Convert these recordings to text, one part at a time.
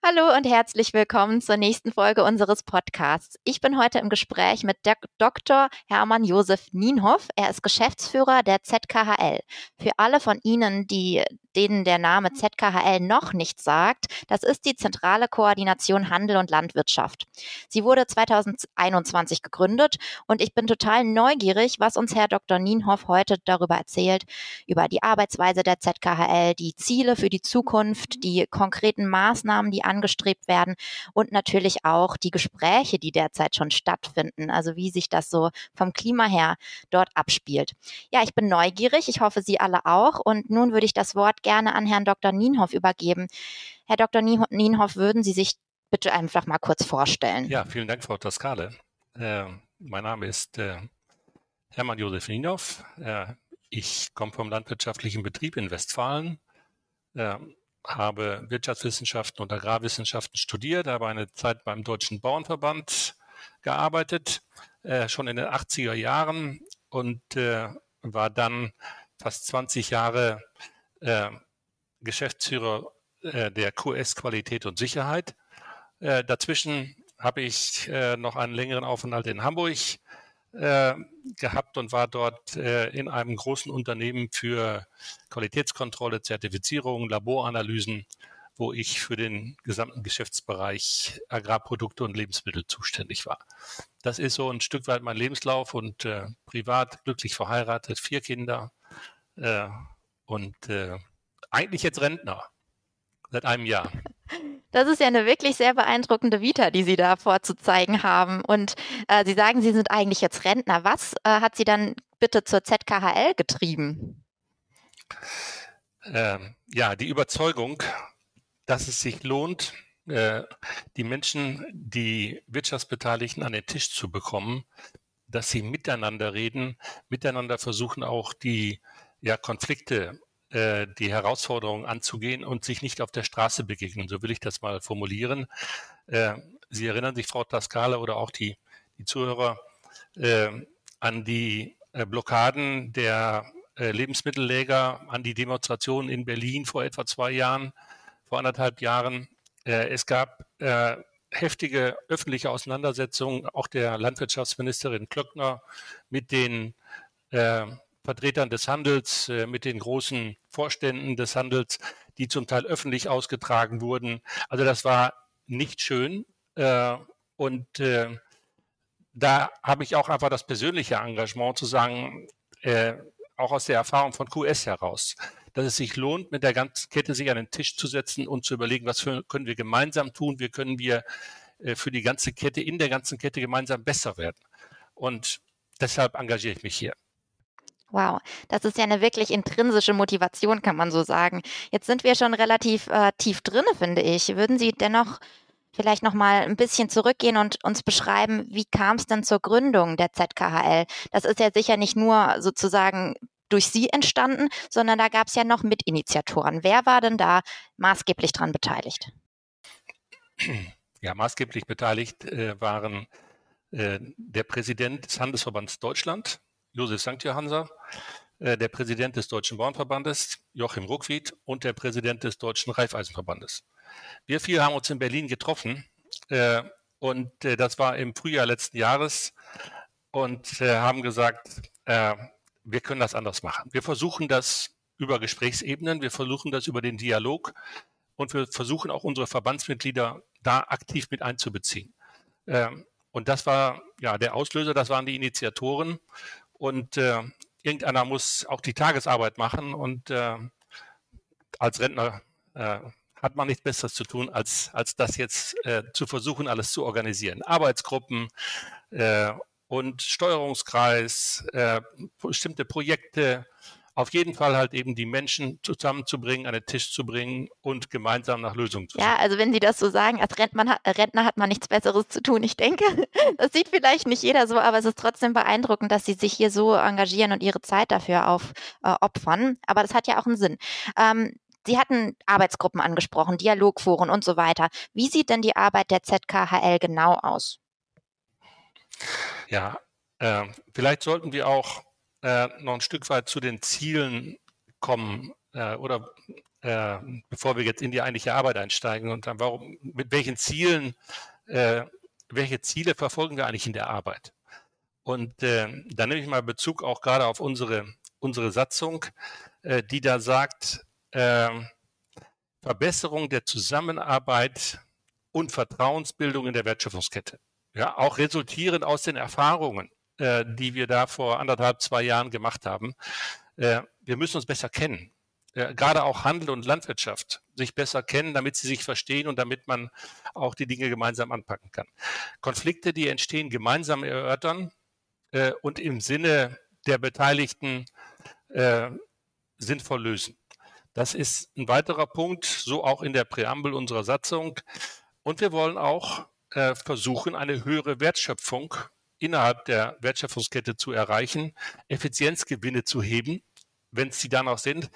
Hallo und herzlich willkommen zur nächsten Folge unseres Podcasts. Ich bin heute im Gespräch mit Dr. Hermann Josef Nienhoff. Er ist Geschäftsführer der ZKHL. Für alle von Ihnen, die denen der Name ZKHL noch nicht sagt, das ist die Zentrale Koordination Handel und Landwirtschaft. Sie wurde 2021 gegründet und ich bin total neugierig, was uns Herr Dr. Nienhoff heute darüber erzählt, über die Arbeitsweise der ZKHL, die Ziele für die Zukunft, die konkreten Maßnahmen, die angestrebt werden und natürlich auch die Gespräche, die derzeit schon stattfinden, also wie sich das so vom Klima her dort abspielt. Ja, ich bin neugierig, ich hoffe Sie alle auch und nun würde ich das Wort gerne an Herrn Dr. Nienhoff übergeben. Herr Dr. Nienhoff, würden Sie sich bitte einfach mal kurz vorstellen? Ja, vielen Dank, Frau Tascale. Äh, mein Name ist äh, Hermann Josef Nienhoff. Äh, ich komme vom landwirtschaftlichen Betrieb in Westfalen, äh, habe Wirtschaftswissenschaften und Agrarwissenschaften studiert, habe eine Zeit beim Deutschen Bauernverband gearbeitet, äh, schon in den 80er Jahren und äh, war dann fast 20 Jahre äh, Geschäftsführer äh, der QS Qualität und Sicherheit. Äh, dazwischen habe ich äh, noch einen längeren Aufenthalt in Hamburg äh, gehabt und war dort äh, in einem großen Unternehmen für Qualitätskontrolle, Zertifizierung, Laboranalysen, wo ich für den gesamten Geschäftsbereich Agrarprodukte und Lebensmittel zuständig war. Das ist so ein Stück weit mein Lebenslauf und privat glücklich verheiratet, vier Kinder, und äh, eigentlich jetzt Rentner seit einem Jahr. Das ist ja eine wirklich sehr beeindruckende Vita, die Sie da vorzuzeigen haben. Und äh, Sie sagen, Sie sind eigentlich jetzt Rentner. Was äh, hat Sie dann bitte zur ZKHL getrieben? Ähm, ja, die Überzeugung, dass es sich lohnt, äh, die Menschen, die Wirtschaftsbeteiligten an den Tisch zu bekommen, dass sie miteinander reden, miteinander versuchen auch die ja, Konflikte, äh, die Herausforderungen anzugehen und sich nicht auf der Straße begegnen. So will ich das mal formulieren. Äh, Sie erinnern sich, Frau Tascale oder auch die, die Zuhörer, äh, an die äh, Blockaden der äh, Lebensmittelläger, an die Demonstrationen in Berlin vor etwa zwei Jahren, vor anderthalb Jahren. Äh, es gab heftige öffentliche Auseinandersetzungen, auch der Landwirtschaftsministerin Klöckner mit den Vertretern des Handels, äh, mit den großen Vorständen des Handels, die zum Teil öffentlich ausgetragen wurden. Also das war nicht schön. Äh, und äh, da habe ich auch einfach das persönliche Engagement zu sagen, auch aus der Erfahrung von QS heraus, dass es sich lohnt, mit der ganzen Kette sich an den Tisch zu setzen und zu überlegen, was können wir gemeinsam tun, wie können wir für die ganze Kette, in der ganzen Kette gemeinsam besser werden. Und deshalb engagiere ich mich hier. Wow, das ist ja eine wirklich intrinsische Motivation, kann man so sagen. Jetzt sind wir schon relativ äh, tief drin, finde ich. Würden Sie dennoch vielleicht noch mal ein bisschen zurückgehen und uns beschreiben, wie kam es denn zur Gründung der ZKHL? Das ist ja sicher nicht nur sozusagen durch Sie entstanden, sondern da gab es ja noch Mitinitiatoren. Wer war denn da maßgeblich daran beteiligt? Ja, maßgeblich beteiligt äh, waren äh, der Präsident des Handelsverbands Deutschland, Josef St. Johanser, äh, der Präsident des Deutschen Bauernverbandes, Joachim Ruckwied und der Präsident des Deutschen Reifeisenverbandes. Wir vier haben uns in Berlin getroffen äh, und äh, das war im Frühjahr letzten Jahres und äh, haben gesagt, äh, wir können das anders machen. Wir versuchen das über Gesprächsebenen, wir versuchen das über den Dialog und wir versuchen auch unsere Verbandsmitglieder da aktiv mit einzubeziehen. Ähm, und das war ja der Auslöser, das waren die Initiatoren und äh, irgendeiner muss auch die Tagesarbeit machen und äh, als Rentner äh, hat man nichts Besseres zu tun, als, als das jetzt äh, zu versuchen, alles zu organisieren. Arbeitsgruppen äh, und Steuerungskreis, äh, bestimmte Projekte, auf jeden Fall halt eben die Menschen zusammenzubringen, an den Tisch zu bringen und gemeinsam nach Lösungen zu suchen. Ja, also wenn Sie das so sagen, als Rentner, Rentner hat man nichts Besseres zu tun. Ich denke, das sieht vielleicht nicht jeder so, aber es ist trotzdem beeindruckend, dass Sie sich hier so engagieren und Ihre Zeit dafür aufopfern. Äh, aber das hat ja auch einen Sinn. Ähm, Sie hatten Arbeitsgruppen angesprochen, Dialogforen und so weiter. Wie sieht denn die Arbeit der ZKHL genau aus? Ja, äh, vielleicht sollten wir auch äh, noch ein Stück weit zu den Zielen kommen äh, oder äh, bevor wir jetzt in die eigentliche Arbeit einsteigen und dann warum, mit welchen Zielen, äh, welche Ziele verfolgen wir eigentlich in der Arbeit? Und äh, da nehme ich mal Bezug auch gerade auf unsere, unsere Satzung, äh, die da sagt, äh, Verbesserung der Zusammenarbeit und Vertrauensbildung in der Wertschöpfungskette. Ja, auch resultierend aus den Erfahrungen, äh, die wir da vor anderthalb, zwei Jahren gemacht haben. Äh, wir müssen uns besser kennen. Äh, gerade auch Handel und Landwirtschaft sich besser kennen, damit sie sich verstehen und damit man auch die Dinge gemeinsam anpacken kann. Konflikte, die entstehen, gemeinsam erörtern äh, und im Sinne der Beteiligten äh, sinnvoll lösen. Das ist ein weiterer Punkt, so auch in der Präambel unserer Satzung. Und wir wollen auch äh, versuchen, eine höhere Wertschöpfung innerhalb der Wertschöpfungskette zu erreichen, Effizienzgewinne zu heben, wenn es sie dann auch sind.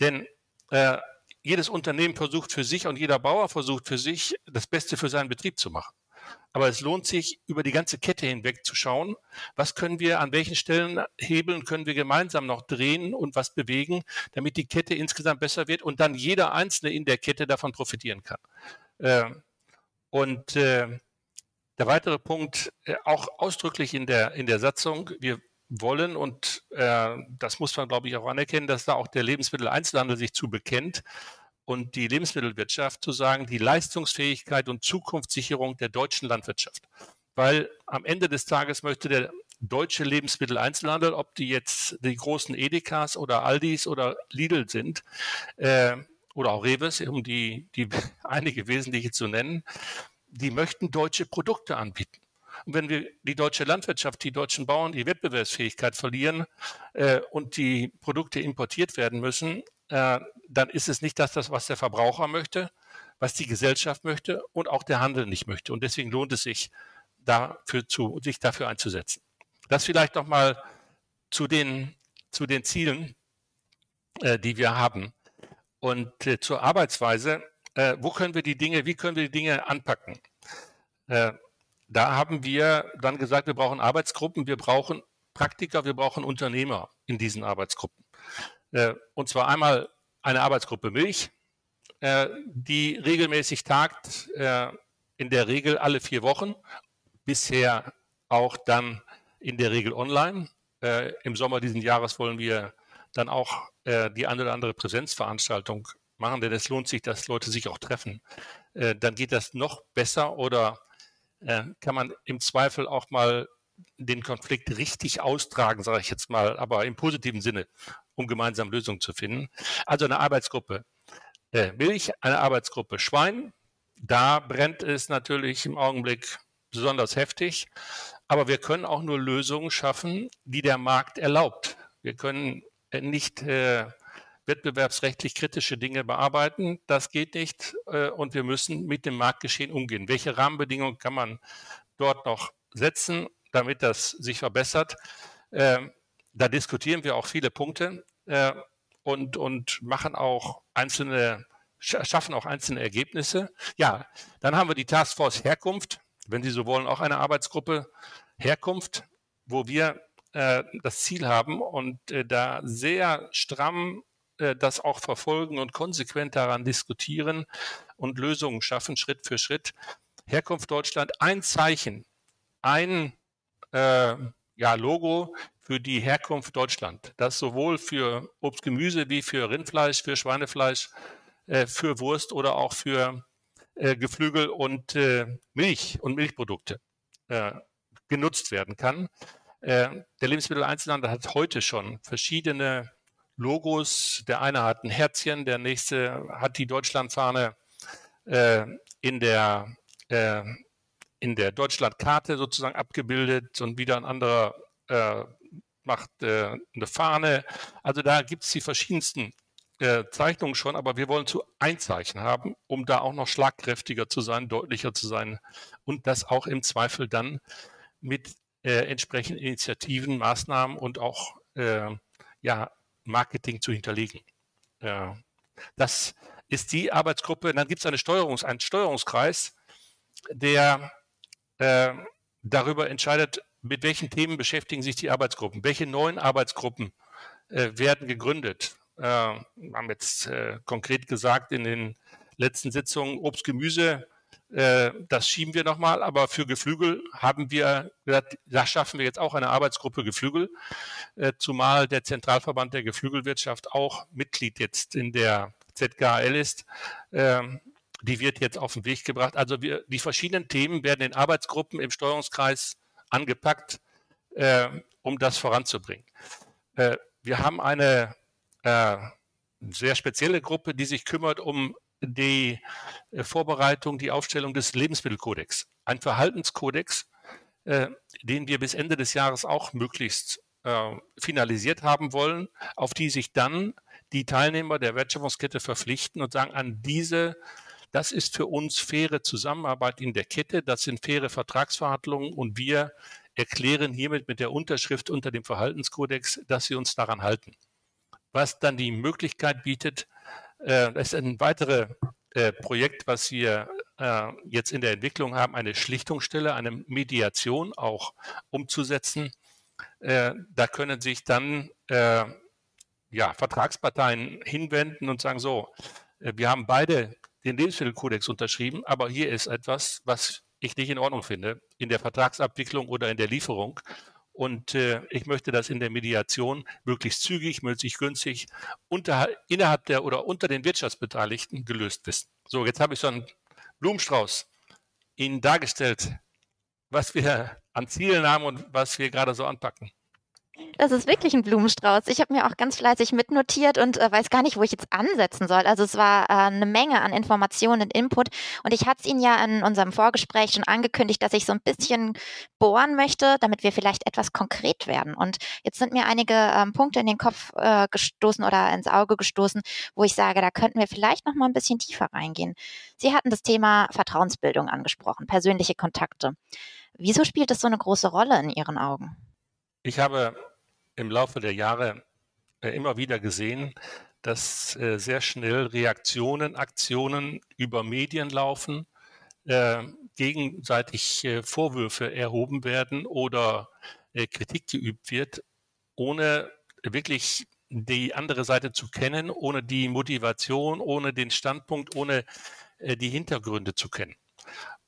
Denn äh, jedes Unternehmen versucht für sich und jeder Bauer versucht für sich, das Beste für seinen Betrieb zu machen. Aber es lohnt sich, über die ganze Kette hinweg zu schauen, was können wir, an welchen Stellen hebeln, können wir gemeinsam noch drehen und was bewegen, damit die Kette insgesamt besser wird und dann jeder Einzelne in der Kette davon profitieren kann. Äh, und äh, der weitere Punkt, äh, auch ausdrücklich in der, in der Satzung, wir wollen, und äh, das muss man, glaube ich, auch anerkennen, dass da auch der Lebensmitteleinzelhandel sich zu bekennt und die Lebensmittelwirtschaft zu sagen, die Leistungsfähigkeit und Zukunftssicherung der deutschen Landwirtschaft. Weil am Ende des Tages möchte der deutsche Lebensmitteleinzelhandel, ob die jetzt die großen Edekas oder Aldis oder Lidl sind, äh, oder auch Reves, um die, die einige wesentliche zu nennen, die möchten deutsche Produkte anbieten. Und wenn wir die deutsche Landwirtschaft, die deutschen Bauern die Wettbewerbsfähigkeit verlieren äh, und die Produkte importiert werden müssen, äh, dann ist es nicht das, das, was der Verbraucher möchte, was die Gesellschaft möchte und auch der Handel nicht möchte. Und deswegen lohnt es sich, dafür zu, sich dafür einzusetzen. Das vielleicht noch mal zu den, zu den Zielen, äh, die wir haben. Und äh, zur Arbeitsweise, äh, wo können wir die Dinge, wie können wir die Dinge anpacken? Äh, da haben wir dann gesagt, wir brauchen Arbeitsgruppen, wir brauchen Praktiker, wir brauchen Unternehmer in diesen Arbeitsgruppen. Äh, und zwar einmal eine Arbeitsgruppe Milch, äh, die regelmäßig tagt, äh, in der Regel alle vier Wochen, bisher auch dann in der Regel online. Im Sommer diesen Jahres wollen wir dann auch die eine oder andere Präsenzveranstaltung machen, denn es lohnt sich, dass Leute sich auch treffen. Dann geht das noch besser oder kann man im Zweifel auch mal den Konflikt richtig austragen, sage ich jetzt mal, aber im positiven Sinne, um gemeinsam Lösungen zu finden. Also eine Arbeitsgruppe äh, Milch, eine Arbeitsgruppe Schwein. Da brennt es natürlich im Augenblick besonders heftig, aber wir können auch nur Lösungen schaffen, die der Markt erlaubt. Wir können nicht äh, wettbewerbsrechtlich kritische Dinge bearbeiten. Das geht nicht äh, und wir müssen mit dem Marktgeschehen umgehen. Welche Rahmenbedingungen kann man dort noch setzen? damit das sich verbessert. Äh, da diskutieren wir auch viele Punkte äh, und, und machen auch einzelne, schaffen auch einzelne Ergebnisse. Ja, dann haben wir die Taskforce Herkunft, wenn Sie so wollen, auch eine Arbeitsgruppe Herkunft, wo wir äh, das Ziel haben und da sehr stramm äh, das auch verfolgen und konsequent daran diskutieren und Lösungen schaffen, Schritt für Schritt. Herkunft Deutschland, ein Zeichen, ein äh, ja, Logo für die Herkunft Deutschland. Das sowohl für Obst, Gemüse wie für Rindfleisch, für Schweinefleisch, äh, für Wurst oder auch für äh, Geflügel und äh, Milch und Milchprodukte äh, genutzt werden kann. Äh, der Lebensmitteleinzelhandel hat heute schon verschiedene Logos. Der eine hat ein Herzchen, der nächste hat die Deutschlandfahne äh, in der in der Deutschlandkarte sozusagen abgebildet und wieder ein anderer äh, macht äh, eine Fahne. Also da gibt es die verschiedensten äh, Zeichnungen schon, aber wir wollen zu ein Zeichen haben, um da auch noch schlagkräftiger zu sein, deutlicher zu sein und das auch im Zweifel dann mit äh, entsprechenden Initiativen, Maßnahmen und auch äh, ja, Marketing zu hinterlegen. das ist die Arbeitsgruppe. Dann gibt es eine Steuerungs-, einen Steuerungskreis, der äh, darüber entscheidet, mit welchen Themen beschäftigen sich die Arbeitsgruppen, welche neuen Arbeitsgruppen äh, werden gegründet, Äh, wir haben jetzt äh, konkret gesagt in den letzten Sitzungen Obst, Gemüse, äh, das schieben wir nochmal, aber für Geflügel haben wir gesagt, da schaffen wir jetzt auch eine Arbeitsgruppe Geflügel, äh, zumal der Zentralverband der Geflügelwirtschaft auch Mitglied jetzt in der ZKL ist. Ähm, die wird jetzt auf den Weg gebracht. Also wir, die verschiedenen Themen werden in Arbeitsgruppen im Steuerungskreis angepackt, äh, um das voranzubringen. Äh, wir haben eine äh, sehr spezielle Gruppe, die sich kümmert um die äh, Vorbereitung, die Aufstellung des Lebensmittelkodex. Ein Verhaltenskodex, äh, den wir bis Ende des Jahres auch möglichst äh, finalisiert haben wollen, auf die sich dann die Teilnehmer der Wertschöpfungskette verpflichten und sagen, an diese, das ist für uns faire Zusammenarbeit in der Kette, das sind faire Vertragsverhandlungen und wir erklären hiermit mit der Unterschrift unter dem Verhaltenskodex, dass sie uns daran halten. Was dann die Möglichkeit bietet, das ist ein weiteres äh, Projekt, was wir äh, jetzt in der Entwicklung haben, eine Schlichtungsstelle, eine Mediation auch umzusetzen. Äh, da können sich dann äh, ja, Vertragsparteien hinwenden und sagen, so, äh, wir haben beide den Lebensmittelkodex unterschrieben, aber hier ist etwas, was ich nicht in Ordnung finde, in der Vertragsabwicklung oder in der Lieferung. Und äh, ich möchte das in der Mediation möglichst zügig, möglichst günstig unter, innerhalb der oder unter den Wirtschaftsbeteiligten gelöst wissen. So, jetzt habe ich so einen Blumenstrauß Ihnen dargestellt, was wir an Zielen haben und was wir gerade so anpacken. Das ist wirklich ein Blumenstrauß. Ich habe mir auch ganz fleißig mitnotiert und äh, weiß gar nicht, wo ich jetzt ansetzen soll. Also es war äh, eine Menge an Informationen und Input. Und ich hatte es Ihnen ja in unserem Vorgespräch schon angekündigt, dass ich so ein bisschen bohren möchte, damit wir vielleicht etwas konkret werden. Und jetzt sind mir einige ähm, Punkte in den Kopf äh, gestoßen oder ins Auge gestoßen, wo ich sage, da könnten wir vielleicht noch mal ein bisschen tiefer reingehen. Sie hatten das Thema Vertrauensbildung angesprochen, persönliche Kontakte. Wieso spielt das so eine große Rolle in Ihren Augen? Ich habe im Laufe der Jahre äh, immer wieder gesehen, dass äh, sehr schnell Reaktionen, Aktionen über Medien laufen, äh, gegenseitig Vorwürfe erhoben werden oder Kritik geübt wird, ohne wirklich die andere Seite zu kennen, ohne die Motivation, ohne den Standpunkt, ohne die Hintergründe zu kennen.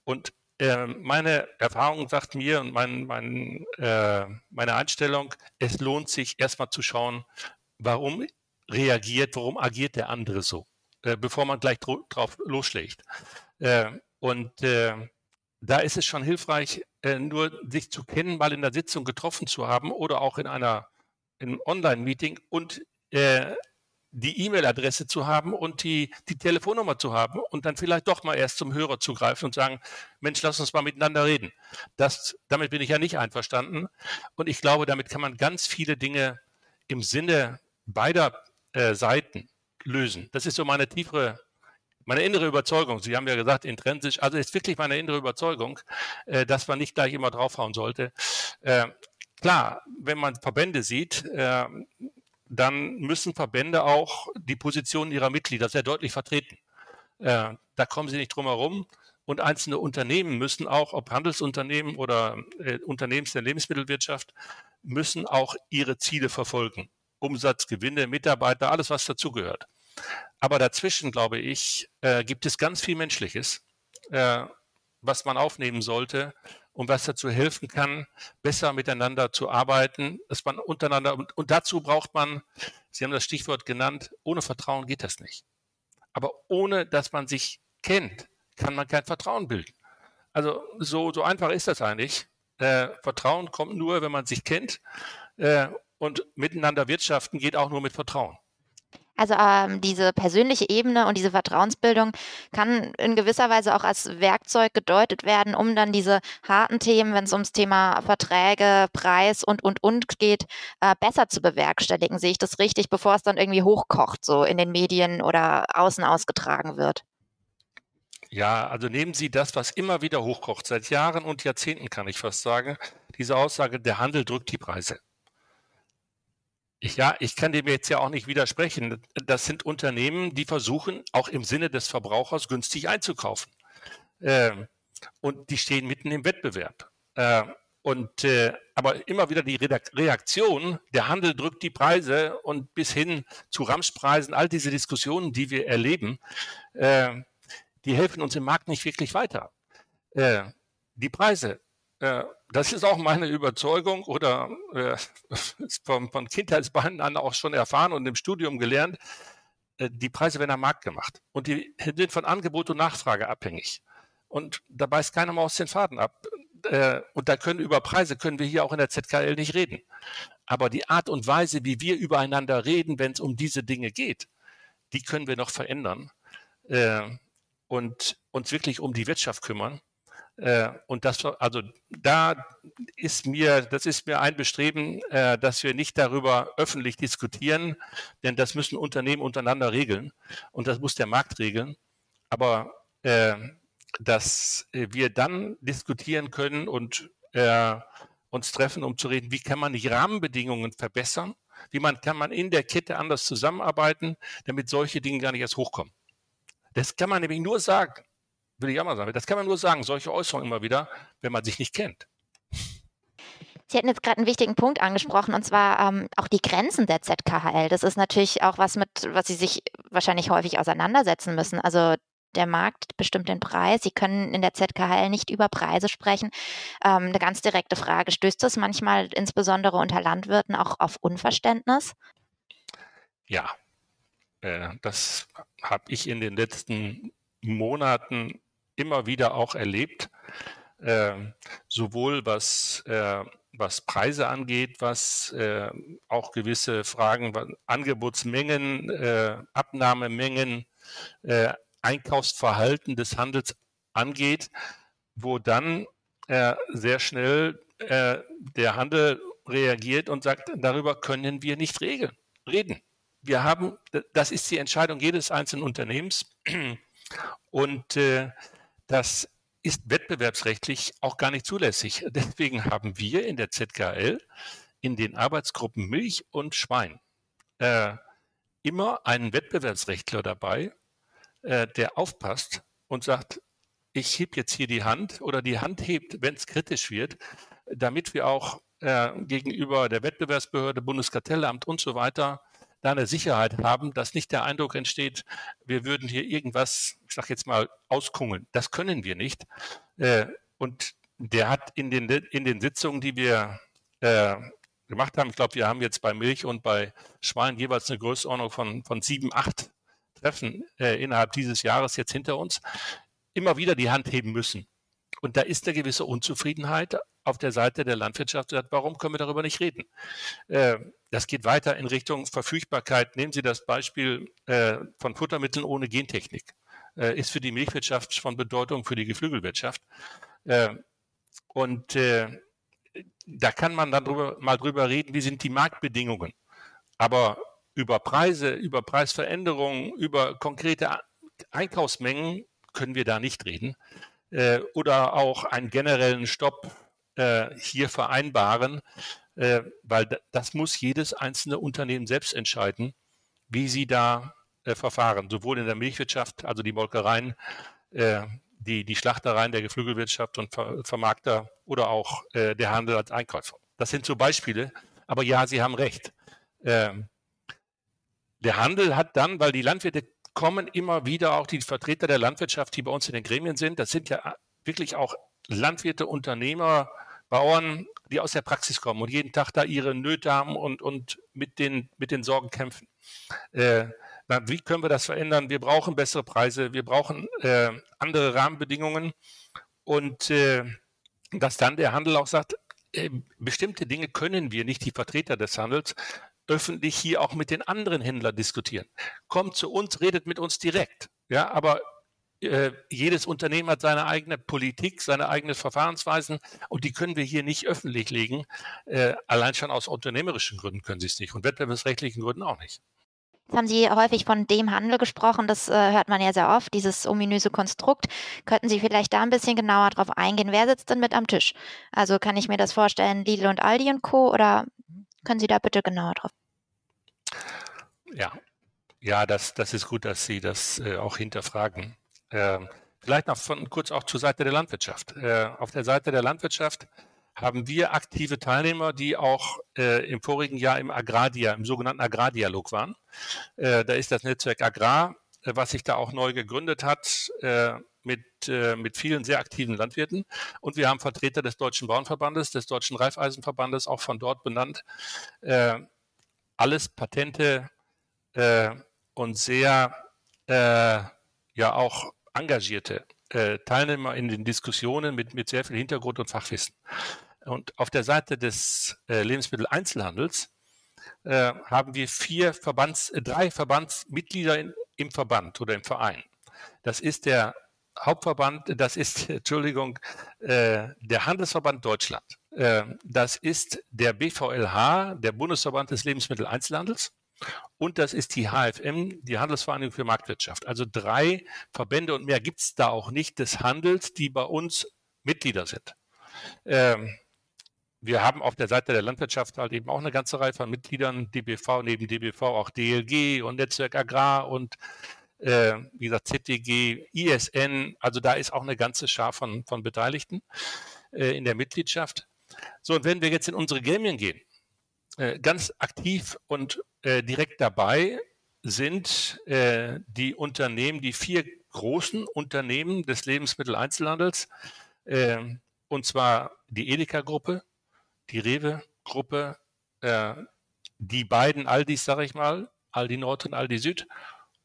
Und ähm, meine Erfahrung sagt mir und mein, mein, äh, meine Einstellung, es lohnt sich erstmal zu schauen, warum reagiert, warum agiert der andere so, äh, bevor man gleich drauf losschlägt. Äh, und äh, da ist es schon hilfreich, äh, nur sich zu kennen, mal in der Sitzung getroffen zu haben oder auch in einer in einem Online-Meeting und die E-Mail-Adresse zu haben und die, die Telefonnummer zu haben und dann vielleicht doch mal erst zum Hörer zu greifen und sagen, Mensch, lass uns mal miteinander reden. Das, damit bin ich ja nicht einverstanden. Und ich glaube, damit kann man ganz viele Dinge im Sinne beider äh, Seiten lösen. Das ist so meine tiefere, meine innere Überzeugung. Sie haben ja gesagt, intrinsisch, also ist wirklich meine innere Überzeugung, äh, dass man nicht gleich immer draufhauen sollte. Äh, klar, wenn man Verbände sieht, äh, dann müssen Verbände auch die Positionen ihrer Mitglieder sehr deutlich vertreten. Äh, da kommen sie nicht drum herum. Und einzelne Unternehmen müssen auch, ob Handelsunternehmen oder äh, Unternehmen der Lebensmittelwirtschaft, müssen auch ihre Ziele verfolgen. Umsatz, Gewinne, Mitarbeiter, alles, was dazugehört. Aber dazwischen, glaube ich, äh, gibt es ganz viel Menschliches, äh, was man aufnehmen sollte und was dazu helfen kann, besser miteinander zu arbeiten, dass man untereinander und, und dazu braucht man, Sie haben das Stichwort genannt, ohne Vertrauen geht das nicht. Aber ohne dass man sich kennt, kann man kein Vertrauen bilden. Also so, so einfach ist das eigentlich. Äh, Vertrauen kommt nur, wenn man sich kennt. Äh, und miteinander wirtschaften geht auch nur mit Vertrauen. Also ähm, diese persönliche Ebene und diese Vertrauensbildung kann in gewisser Weise auch als Werkzeug gedeutet werden, um dann diese harten Themen, wenn es ums Thema Verträge, Preis und, und, und geht, äh, besser zu bewerkstelligen. Sehe ich das richtig, bevor es dann irgendwie hochkocht, so in den Medien oder außen ausgetragen wird? Ja, also nehmen Sie das, was immer wieder hochkocht, seit Jahren und Jahrzehnten kann ich fast sagen, diese Aussage, der Handel drückt die Preise. Ja, ich kann dem jetzt ja auch nicht widersprechen. Das sind Unternehmen, die versuchen, auch im Sinne des Verbrauchers günstig einzukaufen. Ähm, und die stehen mitten im Wettbewerb. Äh, Und äh, aber immer wieder die Reaktion, der Handel drückt die Preise und bis hin zu Ramschpreisen, all diese Diskussionen, die wir erleben, äh, die helfen uns im Markt nicht wirklich weiter. Äh, die Preise, äh, das ist auch meine Überzeugung oder äh, von, von Kindheitsbeinen an auch schon erfahren und im Studium gelernt, äh, die Preise werden am Markt gemacht und die sind von Angebot und Nachfrage abhängig. Und da beißt keiner mal aus den Faden ab. Äh, und da können über Preise können wir hier auch in der ZKL nicht reden. Aber die Art und Weise, wie wir übereinander reden, wenn es um diese Dinge geht, die können wir noch verändern äh, und uns wirklich um die Wirtschaft kümmern. Und das, also da ist mir, das ist mir ein Bestreben, dass wir nicht darüber öffentlich diskutieren, denn das müssen Unternehmen untereinander regeln und das muss der Markt regeln. Aber dass äh, wir dann diskutieren können und äh, uns treffen, um zu reden, wie kann man die Rahmenbedingungen verbessern, wie man kann man in der Kette anders zusammenarbeiten, damit solche Dinge gar nicht erst hochkommen. Das kann man nämlich nur sagen, will ich auch mal sagen, das kann man nur sagen, solche Äußerungen immer wieder, wenn man sich nicht kennt. Sie hatten jetzt gerade einen wichtigen Punkt angesprochen, und zwar ähm, auch die Grenzen der ZKHL. Das ist natürlich auch was mit, was Sie sich wahrscheinlich häufig auseinandersetzen müssen. Also der Markt bestimmt den Preis. Sie können in der ZKHL nicht über Preise sprechen. Ähm, eine ganz direkte Frage. Stößt das manchmal insbesondere unter Landwirten auch auf Unverständnis? Ja, äh, das habe ich in den letzten Monaten immer wieder auch erlebt. Äh, sowohl was, äh, was Preise angeht, was äh, auch gewisse Fragen, Angebotsmengen, äh, Abnahmemengen, äh, Einkaufsverhalten des Handels angeht, wo dann äh, sehr schnell der Handel reagiert und sagt, darüber können wir nicht regeln, reden. Wir haben, das ist die Entscheidung jedes einzelnen Unternehmens und das ist wettbewerbsrechtlich auch gar nicht zulässig. Deswegen haben wir in der ZKL in den Arbeitsgruppen Milch und Schwein äh, immer einen Wettbewerbsrechtler dabei, äh, der aufpasst und sagt, ich heb jetzt hier die Hand oder die Hand hebt, wenn es kritisch wird, damit wir auch äh, gegenüber der Wettbewerbsbehörde, Bundeskartellamt und so weiter da eine Sicherheit haben, dass nicht der Eindruck entsteht, wir würden hier irgendwas, ich sage jetzt mal, auskungeln. Das können wir nicht. Äh, und der hat in den, in den Sitzungen, die wir äh, gemacht haben, ich glaube, wir haben jetzt bei Milch und bei Schwein jeweils eine Größenordnung von, von sieben, acht Treffen äh, innerhalb dieses Jahres jetzt hinter uns, immer wieder die Hand heben müssen. Und da ist eine gewisse Unzufriedenheit auf der Seite der Landwirtschaft. Warum können wir darüber nicht reden? Äh, das geht weiter in Richtung Verfügbarkeit. Nehmen Sie das Beispiel äh, von Futtermitteln ohne Gentechnik. Äh, ist für die Milchwirtschaft von Bedeutung für die Geflügelwirtschaft. Und da kann man dann drüber, mal drüber reden, wie sind die Marktbedingungen. Aber über Preise, über Preisveränderungen, über konkrete Einkaufsmengen können wir da nicht reden. Oder auch einen generellen Stopp äh, hier vereinbaren, äh, weil das muss jedes einzelne Unternehmen selbst entscheiden, wie sie da äh, verfahren. Sowohl in der Milchwirtschaft, also die Molkereien, äh, die, die Schlachtereien der Geflügelwirtschaft und Ver Vermarkter oder auch äh, der Handel als Einkäufer. Das sind so Beispiele. Aber ja, Sie haben recht. Ähm, der Handel hat dann, weil die Landwirte kommen immer wieder, auch die Vertreter der Landwirtschaft, die bei uns in den Gremien sind, das sind ja wirklich auch Landwirte, Unternehmer, Bauern, die aus der Praxis kommen und jeden Tag da ihre Nöte haben und, und mit, den, mit den Sorgen kämpfen. Äh, na, wie können wir das verändern? Wir brauchen bessere Preise, wir brauchen äh, andere Rahmenbedingungen und äh, dass dann der Handel auch sagt, äh, bestimmte Dinge können wir nicht, die Vertreter des Handels, öffentlich hier auch mit den anderen Händlern diskutieren. Kommt zu uns, redet mit uns direkt. Ja, aber äh, jedes Unternehmen hat seine eigene Politik, seine eigenen Verfahrensweisen und die können wir hier nicht öffentlich legen. Äh, allein schon aus unternehmerischen Gründen können sie es nicht und wettbewerbsrechtlichen Gründen auch nicht. Jetzt haben Sie häufig von dem Handel gesprochen, das äh, hört man ja sehr oft, dieses ominöse Konstrukt. Könnten Sie vielleicht da ein bisschen genauer drauf eingehen? Wer sitzt denn mit am Tisch? Also kann ich mir das vorstellen, Lidl und Aldi und Co. oder können Sie da bitte genauer drauf? Ja, ja, das, das ist gut, dass Sie das äh, auch hinterfragen. Äh, vielleicht noch von, kurz auch zur Seite der Landwirtschaft. Äh, auf der Seite der Landwirtschaft haben wir aktive Teilnehmer, die auch äh, im vorigen Jahr im Agrardia, im sogenannten Agrardialog waren. Äh, da ist das Netzwerk Agrar, äh, was sich da auch neu gegründet hat, äh, mit, äh, mit vielen sehr aktiven Landwirten. Und wir haben Vertreter des Deutschen Bauernverbandes, des Deutschen Reifeisenverbandes, auch von dort benannt. Alles Patente und sehr ja auch engagierte äh, Teilnehmer in den Diskussionen mit, mit sehr viel Hintergrund und Fachwissen. Und auf der Seite des äh, Lebensmitteleinzelhandels äh, haben wir vier Verbands, äh, drei Verbandsmitglieder in, im Verband oder im Verein. Das ist der Hauptverband, das ist, Entschuldigung, äh, der Handelsverband Deutschland. Äh, das ist der BVLH, der Bundesverband des Lebensmitteleinzelhandels. Und das ist die HFM, die Handelsvereinigung für Marktwirtschaft. Also drei Verbände und mehr gibt es da auch nicht des Handels, die bei uns Mitglieder sind. Ähm, wir haben auf der Seite der Landwirtschaft halt eben auch eine ganze Reihe von Mitgliedern, DBV, neben DBV auch DLG und Netzwerk Agrar und äh, wie gesagt ZDG, ISN. Also da ist auch eine ganze Schar von, von Beteiligten äh, in der Mitgliedschaft. So, und wenn wir jetzt in unsere Gremien gehen, ganz aktiv und äh, direkt dabei sind äh, die Unternehmen, die vier großen Unternehmen des Lebensmitteleinzelhandels, äh, und zwar die Edeka-Gruppe, die Rewe-Gruppe, äh, die beiden Aldis, sage ich mal, Aldi Nord und Aldi Süd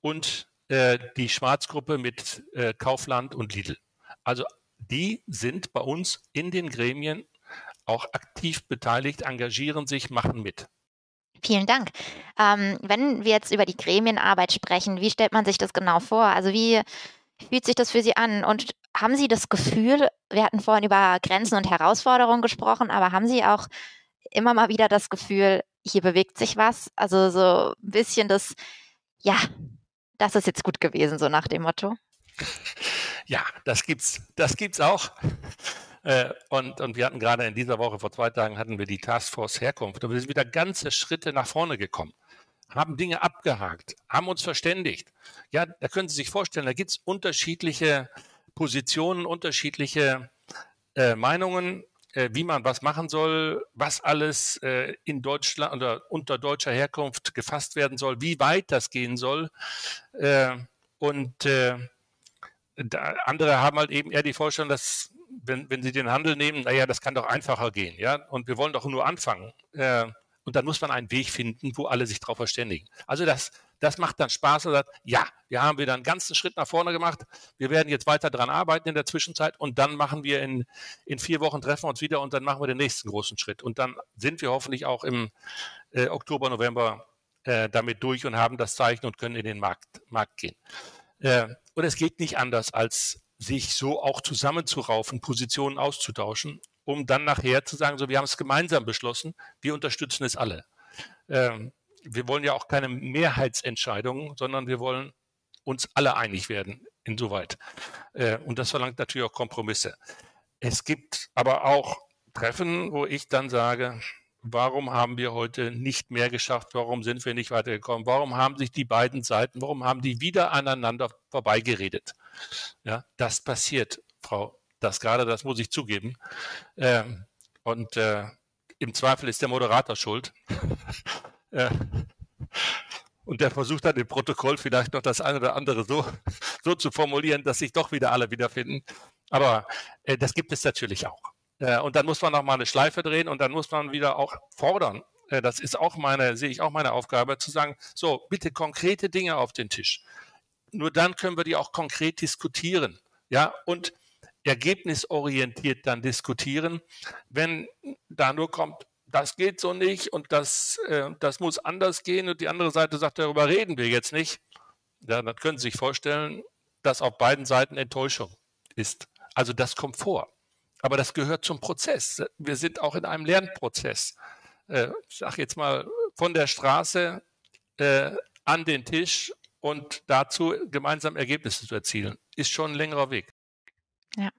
und äh, die Schwarzgruppe mit Kaufland und Lidl. Also die sind bei uns in den Gremien auch aktiv beteiligt, engagieren sich, machen mit. Vielen Dank. Ähm, wenn wir jetzt über die Gremienarbeit sprechen, wie stellt man sich das genau vor? Also wie fühlt sich das für Sie an? Und haben Sie das Gefühl, wir hatten vorhin über Grenzen und Herausforderungen gesprochen, aber haben Sie auch immer mal wieder das Gefühl, hier bewegt sich was? Also so ein bisschen das, ja, das ist jetzt gut gewesen, so nach dem Motto. Ja, das gibt's, das gibt's auch. Äh, und, und wir hatten gerade in dieser Woche, vor zwei Tagen, hatten wir die Taskforce Herkunft. Und wir sind wieder ganze Schritte nach vorne gekommen, haben Dinge abgehakt, haben uns verständigt. Ja, da können Sie sich vorstellen, da gibt es unterschiedliche Positionen, unterschiedliche äh, Meinungen, äh, wie man was machen soll, was alles äh, in Deutschland oder unter deutscher Herkunft gefasst werden soll, wie weit das gehen soll. Und andere haben halt eben eher die Vorstellung, dass wenn, wenn Sie den Handel nehmen, naja, das kann doch einfacher gehen, ja, und wir wollen doch nur anfangen. Äh, und dann muss man einen Weg finden, wo alle sich darauf verständigen. Also das, das macht dann Spaß und sagt, ja, wir haben wieder einen ganzen Schritt nach vorne gemacht. Wir werden jetzt weiter daran arbeiten in der Zwischenzeit und dann machen wir in, in vier Wochen treffen wir uns wieder und dann machen wir den nächsten großen Schritt. Und dann sind wir hoffentlich auch im äh, Oktober, November äh, damit durch und haben das Zeichen und können in den Markt, Markt gehen. Äh, und es geht nicht anders als sich so auch zusammenzuraufen, Positionen auszutauschen, um dann nachher zu sagen, so wir haben es gemeinsam beschlossen, wir unterstützen es alle. Ähm, wir wollen ja auch keine Mehrheitsentscheidungen, sondern wir wollen uns alle einig werden, insoweit. Äh, und das verlangt natürlich auch Kompromisse. Es gibt aber auch Treffen, wo ich dann sage, warum haben wir heute nicht mehr geschafft? Warum sind wir nicht weitergekommen? Warum haben sich die beiden Seiten, warum haben die wieder aneinander vorbeigeredet? Ja, das passiert, Frau das gerade, das muss ich zugeben. Ähm, und äh, im Zweifel ist der Moderator schuld. äh, und der versucht dann im Protokoll vielleicht noch das eine oder andere so, so zu formulieren, dass sich doch wieder alle wiederfinden. Aber äh, das gibt es natürlich auch. Äh, und dann muss man noch mal eine Schleife drehen und dann muss man wieder auch fordern. Äh, das ist auch meine, sehe ich auch meine Aufgabe, zu sagen, so, bitte konkrete Dinge auf den Tisch. Nur dann können wir die auch konkret diskutieren. Ja, und ergebnisorientiert dann diskutieren. Wenn da nur kommt, das geht so nicht und das, äh, das muss anders gehen und die andere Seite sagt, darüber reden wir jetzt nicht, ja, dann können Sie sich vorstellen, dass auf beiden Seiten Enttäuschung ist. Also das kommt vor. Aber das gehört zum Prozess. Wir sind auch in einem Lernprozess. Äh, ich sage jetzt mal, von der Straße äh, an den Tisch und dazu gemeinsam Ergebnisse zu erzielen, ist schon ein längerer Weg. Ja.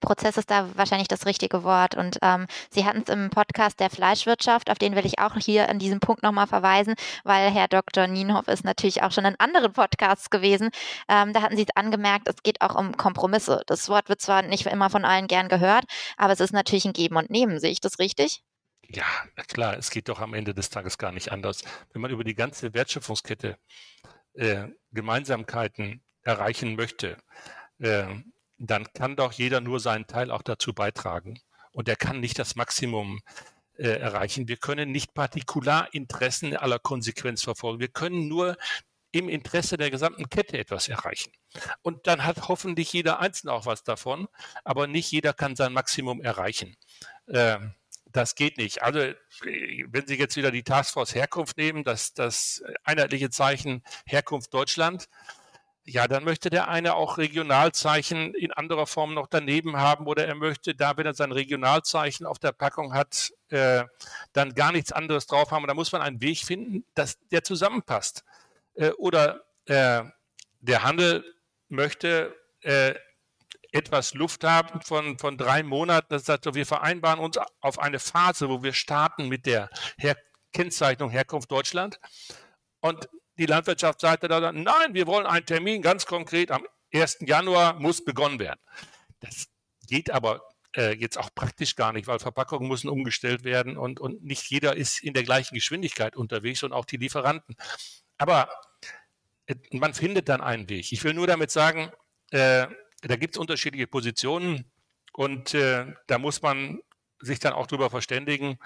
Prozess ist da wahrscheinlich das richtige Wort. Und ähm, Sie hatten es im Podcast der Fleischwirtschaft, auf den will ich auch hier in diesem Punkt nochmal verweisen, weil Herr Dr. Nienhoff ist natürlich auch schon in anderen Podcasts gewesen. Ähm, da hatten Sie es angemerkt, es geht auch um Kompromisse. Das Wort wird zwar nicht immer von allen gern gehört, aber es ist natürlich ein Geben und Nehmen. Sehe ich das richtig? Ja, klar, es geht doch am Ende des Tages gar nicht anders. Wenn man über die ganze Wertschöpfungskette äh, Gemeinsamkeiten erreichen möchte, äh, dann kann doch jeder nur seinen Teil auch dazu beitragen. Und er kann nicht das Maximum äh, erreichen. Wir können nicht Partikularinteressen in aller Konsequenz verfolgen. Wir können nur im Interesse der gesamten Kette etwas erreichen. Und dann hat hoffentlich jeder Einzelne auch was davon, aber nicht jeder kann sein Maximum erreichen. Äh, das geht nicht. Also, wenn Sie jetzt wieder die Taskforce Herkunft nehmen, das, das einheitliche Zeichen Herkunft Deutschland, ja, dann möchte der eine auch Regionalzeichen in anderer Form noch daneben haben oder er möchte da, wenn er sein Regionalzeichen auf der Packung hat, äh, dann gar nichts anderes drauf haben. Und da muss man einen Weg finden, dass der zusammenpasst. Äh, oder äh, der Handel möchte äh, etwas Luft haben von, von drei Monaten. Das heißt, wir vereinbaren uns auf eine Phase, wo wir starten mit der Her Kennzeichnung Herkunft Deutschland. Und die Landwirtschaftsseite da sagt, nein, wir wollen einen Termin ganz konkret am 1. Januar muss begonnen werden. Das geht aber äh, jetzt auch praktisch gar nicht, weil Verpackungen müssen umgestellt werden und, und nicht jeder ist in der gleichen Geschwindigkeit unterwegs und auch die Lieferanten. Aber äh, man findet dann einen Weg. Ich will nur damit sagen, äh, da gibt es unterschiedliche Positionen und äh, da muss man sich dann auch drüber verständigen.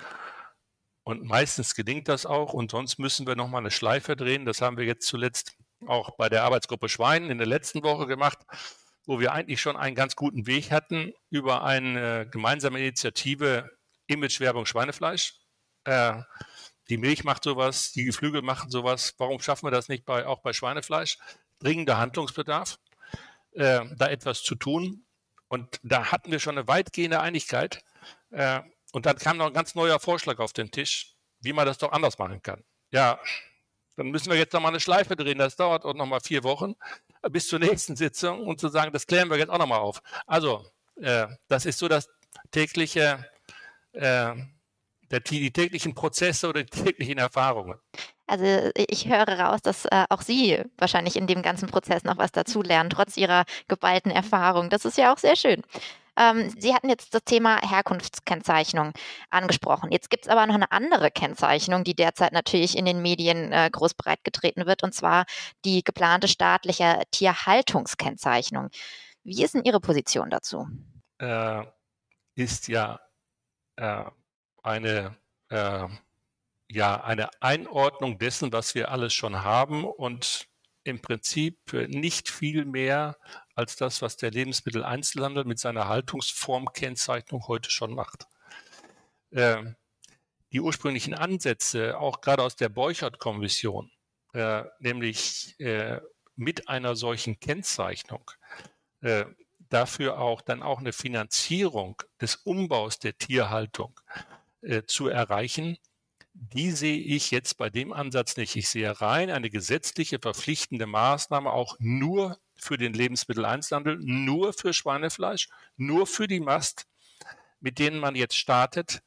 Und meistens gelingt das auch. Und sonst müssen wir nochmal eine Schleife drehen. Das haben wir jetzt zuletzt auch bei der Arbeitsgruppe Schwein in der letzten Woche gemacht, wo wir eigentlich schon einen ganz guten Weg hatten über eine gemeinsame Initiative Imagewerbung Schweinefleisch. Äh, die Milch macht sowas, die Geflügel machen sowas. Warum schaffen wir das nicht bei, auch bei Schweinefleisch? Dringender Handlungsbedarf, äh, da etwas zu tun. Und da hatten wir schon eine weitgehende Einigkeit. Äh, und dann kam noch ein ganz neuer Vorschlag auf den Tisch, wie man das doch anders machen kann. Ja, dann müssen wir jetzt noch mal eine Schleife drehen. Das dauert auch noch mal vier Wochen bis zur nächsten Sitzung und zu sagen, das klären wir jetzt auch noch mal auf. Also, äh, das ist so das tägliche, äh, der, die täglichen Prozesse oder die täglichen Erfahrungen. Also ich höre raus, dass äh, auch Sie wahrscheinlich in dem ganzen Prozess noch was dazulernen, trotz Ihrer geballten Erfahrung. Das ist ja auch sehr schön. Ähm, Sie hatten jetzt das Thema Herkunftskennzeichnung angesprochen. Jetzt gibt es aber noch eine andere Kennzeichnung, die derzeit natürlich in den Medien äh, groß breitgetreten wird, und zwar die geplante staatliche Tierhaltungskennzeichnung. Wie ist denn Ihre Position dazu? Äh, ist ja äh, eine äh, ja eine Einordnung dessen, was wir alles schon haben und im Prinzip nicht viel mehr als das, was der Lebensmitteleinzelhandel mit seiner Haltungsformkennzeichnung heute schon macht. Ähm, die ursprünglichen Ansätze, auch gerade aus der Borchert-Kommission, äh, nämlich äh, mit einer solchen Kennzeichnung, äh, dafür auch dann auch eine Finanzierung des Umbaus der Tierhaltung äh, zu erreichen, die sehe ich jetzt bei dem Ansatz nicht. Ich sehe rein eine gesetzliche verpflichtende Maßnahme auch nur für den Lebensmitteleinzelhandel, nur für Schweinefleisch, nur für die Mast, mit denen man jetzt startet.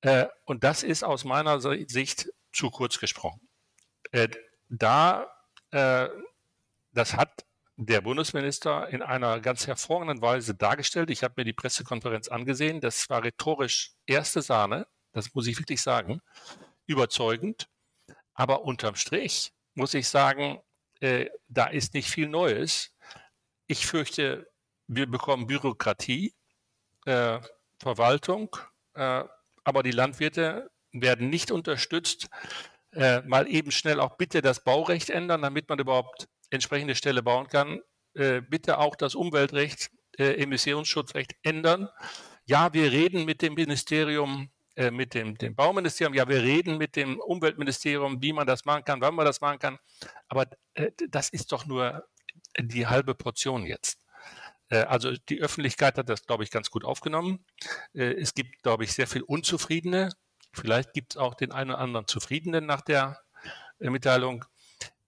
Äh, und das ist aus meiner Sicht zu kurz gesprochen. Äh, da, äh, das hat der Bundesminister in einer ganz hervorragenden Weise dargestellt. Ich habe mir die Pressekonferenz angesehen. Das war rhetorisch erste Sahne. Das muss ich wirklich sagen. Überzeugend. Aber unterm Strich muss ich sagen, äh, da ist nicht viel Neues. Ich fürchte, wir bekommen Bürokratie, äh, Verwaltung, äh, aber die Landwirte werden nicht unterstützt. Äh, mal eben schnell auch bitte das Baurecht ändern, damit man überhaupt entsprechende Stelle bauen kann. Äh, bitte auch das Umweltrecht, äh, Emissionsschutzrecht ändern. Ja, wir reden mit dem Ministerium äh, mit dem, dem Bauministerium, ja, wir reden mit dem Umweltministerium, wie man das machen kann, wann man das machen kann. Aber äh, das ist doch nur die halbe Portion jetzt. Äh, also die Öffentlichkeit hat das, glaube ich, ganz gut aufgenommen. Äh, es gibt, glaube ich, sehr viel Unzufriedene. Vielleicht gibt es auch den einen oder anderen Zufriedenen nach der Mitteilung.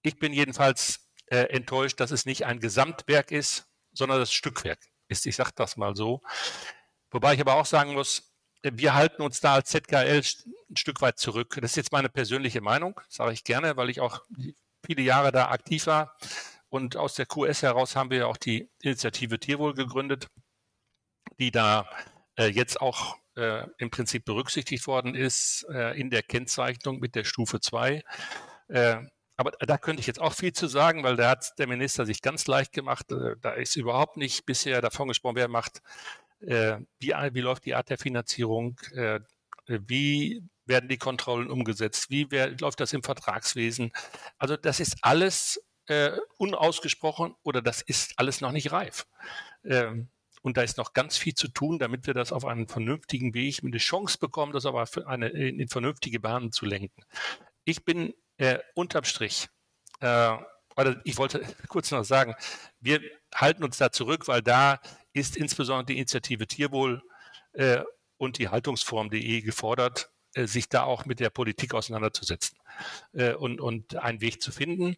Ich bin jedenfalls enttäuscht, dass es nicht ein Gesamtwerk ist, sondern das Stückwerk. ist. Ich sage das mal so. Wobei ich aber auch sagen muss, wir halten uns da als ZKL ein Stück weit zurück. Das ist jetzt meine persönliche Meinung, sage ich gerne, weil ich auch viele Jahre da aktiv war. Und aus der QS heraus haben wir ja auch die Initiative Tierwohl gegründet, die da äh, jetzt auch äh, im Prinzip berücksichtigt worden ist äh, in der Kennzeichnung mit der Stufe 2. Äh, aber da könnte ich jetzt auch viel zu sagen, weil da hat der Minister sich ganz leicht gemacht. Äh, da ist überhaupt nicht bisher davon gesprochen, wer macht, äh, wie, wie läuft die Art der Finanzierung, wie werden die Kontrollen umgesetzt, wie wer, läuft das im Vertragswesen. Also das ist alles unausgesprochen oder das ist alles noch nicht reif. Ähm, und da ist noch ganz viel zu tun, damit wir das auf einen vernünftigen Weg mit der Chance bekommen, das aber für eine, in vernünftige Bahnen zu lenken. Ich bin äh, unterm Strich, äh, oder ich wollte kurz noch sagen, wir halten uns da zurück, weil da ist insbesondere die Initiative Tierwohl äh, und die Haltungsform.de gefordert, äh, sich da auch mit der Politik auseinanderzusetzen äh, und, und einen Weg zu finden.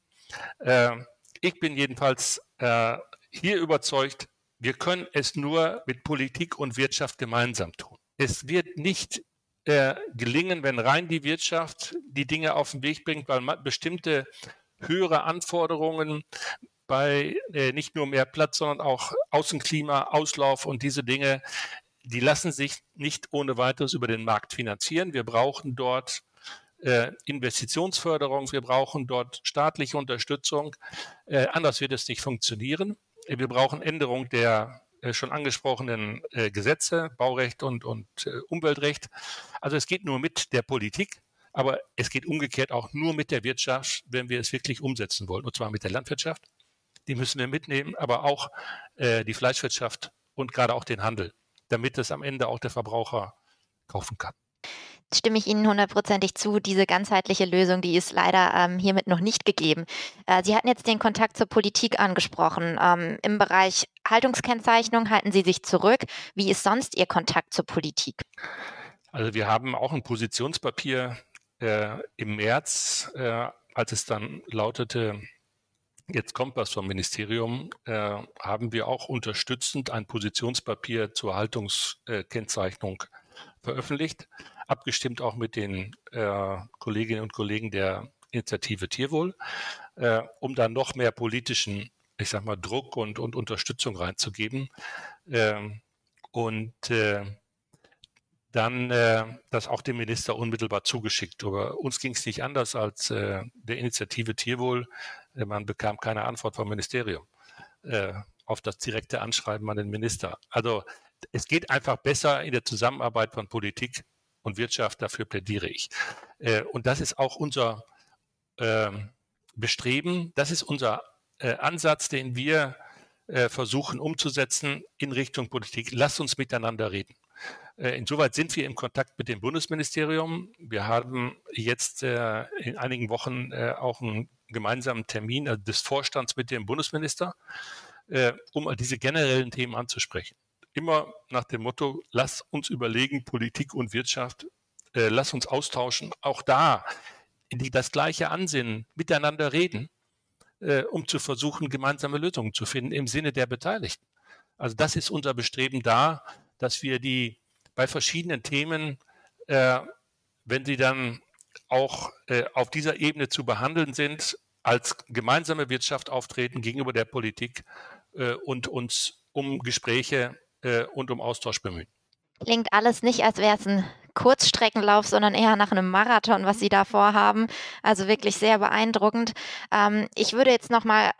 Äh, ich bin jedenfalls äh, hier überzeugt, wir können es nur mit Politik und Wirtschaft gemeinsam tun. Es wird nicht äh, gelingen, wenn rein die Wirtschaft die Dinge auf den Weg bringt, weil bestimmte höhere Anforderungen bei äh, nicht nur mehr Platz, sondern auch Außenklima, Auslauf und diese Dinge, die lassen sich nicht ohne weiteres über den Markt finanzieren. Wir brauchen dort äh, Investitionsförderung, wir brauchen dort staatliche Unterstützung. Äh, anders wird es nicht funktionieren. Wir brauchen Änderung der äh, schon angesprochenen äh, Gesetze, Baurecht und, und äh, Umweltrecht. Also es geht nur mit der Politik, aber es geht umgekehrt auch nur mit der Wirtschaft, wenn wir es wirklich umsetzen wollen. Und zwar mit der Landwirtschaft. Die müssen wir mitnehmen, aber auch äh, die Fleischwirtschaft und gerade auch den Handel, damit es am Ende auch der Verbraucher kaufen kann stimme ich Ihnen hundertprozentig zu. Diese ganzheitliche Lösung, die ist leider ähm, hiermit noch nicht gegeben. Äh, Sie hatten jetzt den Kontakt zur Politik angesprochen. Ähm, Im Bereich Haltungskennzeichnung halten Sie sich zurück. Wie ist sonst Ihr Kontakt zur Politik? Also wir haben auch ein Positionspapier äh, im März, äh, als es dann lautete, Jetzt kommt was vom Ministerium, äh, haben wir auch unterstützend ein Positionspapier zur Haltungskennzeichnung veröffentlicht abgestimmt auch mit den äh, Kolleginnen und Kollegen der Initiative Tierwohl, äh, um dann noch mehr politischen, ich sag mal, Druck und, und Unterstützung reinzugeben. Ähm, und äh, dann äh, das auch dem Minister unmittelbar zugeschickt. Aber uns ging es nicht anders als äh, der Initiative Tierwohl. Äh, man bekam keine Antwort vom Ministerium äh, auf das direkte Anschreiben an den Minister. Also es geht einfach besser in der Zusammenarbeit von Politik und Wirtschaft, dafür plädiere ich. Äh, und das ist auch unser ähm, Bestreben, das ist unser äh, Ansatz, den wir äh, versuchen umzusetzen in Richtung Politik. Lasst uns miteinander reden. Insoweit sind wir im Kontakt mit dem Bundesministerium. Wir haben jetzt in einigen Wochen auch einen gemeinsamen Termin des Vorstands mit dem Bundesminister, um diese generellen Themen anzusprechen immer nach dem Motto, lass uns überlegen, Politik und Wirtschaft, äh, lass uns austauschen, auch da die das gleiche Ansinnen, miteinander reden, äh, um zu versuchen, gemeinsame Lösungen zu finden im Sinne der Beteiligten. Also das ist unser Bestreben da, dass wir die bei verschiedenen Themen, äh, wenn sie dann auch äh, auf dieser Ebene zu behandeln sind, als gemeinsame Wirtschaft auftreten gegenüber der Politik äh, und uns um Gespräche äh, und um Austausch bemühen. Klingt alles nicht, als wäre es ein Kurzstreckenlauf, sondern eher nach einem Marathon, was Sie da vorhaben. Also wirklich sehr beeindruckend. Ähm, ich würde jetzt noch mal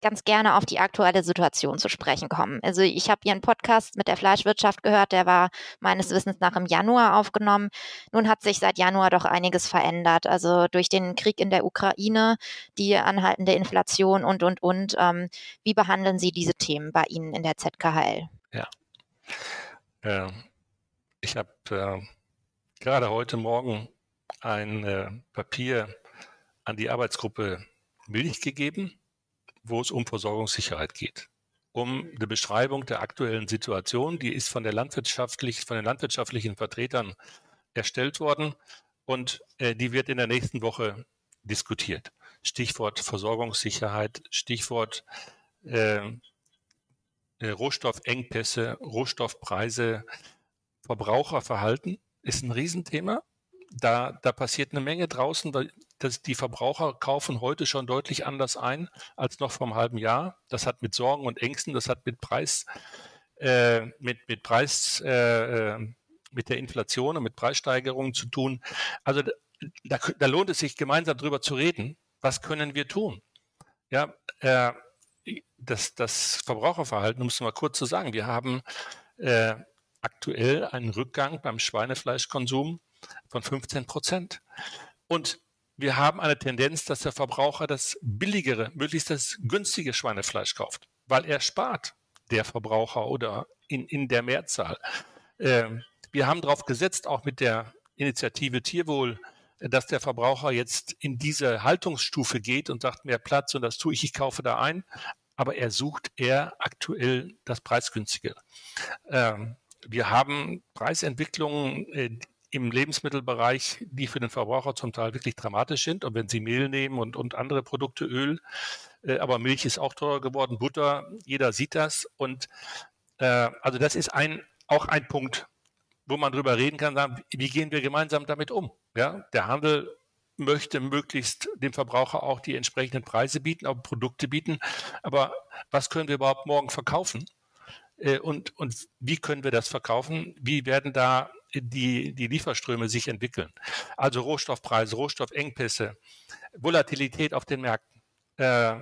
ganz gerne auf die aktuelle Situation zu sprechen kommen. Also ich habe Ihren Podcast mit der Fleischwirtschaft gehört, der war meines Wissens nach im Januar aufgenommen. Nun hat sich seit Januar doch einiges verändert. Also durch den Krieg in der Ukraine, die anhaltende Inflation und, und, und. Ähm, wie behandeln Sie diese Themen bei Ihnen in der ZKHL? Ja, äh, ich habe äh, gerade heute Morgen ein äh, Papier an die Arbeitsgruppe Milch gegeben, wo es um Versorgungssicherheit geht. Um eine Beschreibung der aktuellen Situation, die ist von, der landwirtschaftlich, von den landwirtschaftlichen Vertretern erstellt worden und äh, die wird in der nächsten Woche diskutiert. Stichwort Versorgungssicherheit, Stichwort äh, äh, Rohstoffengpässe, Rohstoffpreise, Verbraucherverhalten ist ein Riesenthema. Da, da passiert eine Menge draußen. Das, die Verbraucher kaufen heute schon deutlich anders ein als noch vor einem halben Jahr. Das hat mit Sorgen und Ängsten, das hat mit Preis, äh, mit, mit Preis, äh, äh mit der Inflation und mit Preissteigerungen zu tun. Also da, da lohnt es sich gemeinsam darüber zu reden. Was können wir tun? Ja, äh, das, das Verbraucherverhalten, um es mal kurz zu sagen, wir haben äh, aktuell einen Rückgang beim Schweinefleischkonsum von 15 Prozent. Und wir haben eine Tendenz, dass der Verbraucher das billigere, möglichst das günstige Schweinefleisch kauft, weil er spart, der Verbraucher oder in, in der Mehrzahl. Äh, wir haben darauf gesetzt, auch mit der Initiative Tierwohl, dass der Verbraucher jetzt in diese Haltungsstufe geht und sagt, mehr Platz und das tue ich, ich kaufe da ein. Aber er sucht eher aktuell das Preisgünstige. Ähm, wir haben Preisentwicklungen äh, im Lebensmittelbereich, die für den Verbraucher zum Teil wirklich dramatisch sind. Und wenn Sie Mehl nehmen und, und andere Produkte, Öl, äh, aber Milch ist auch teurer geworden, Butter, jeder sieht das. Und äh, also das ist ein, auch ein Punkt, wo man drüber reden kann, sagen, wie gehen wir gemeinsam damit um? Ja, der Handel möchte möglichst dem Verbraucher auch die entsprechenden Preise bieten, auch Produkte bieten. Aber was können wir überhaupt morgen verkaufen? Äh, und, und wie können wir das verkaufen? Wie werden da die, die Lieferströme sich entwickeln? Also Rohstoffpreise, Rohstoffengpässe, Volatilität auf den Märkten. Äh,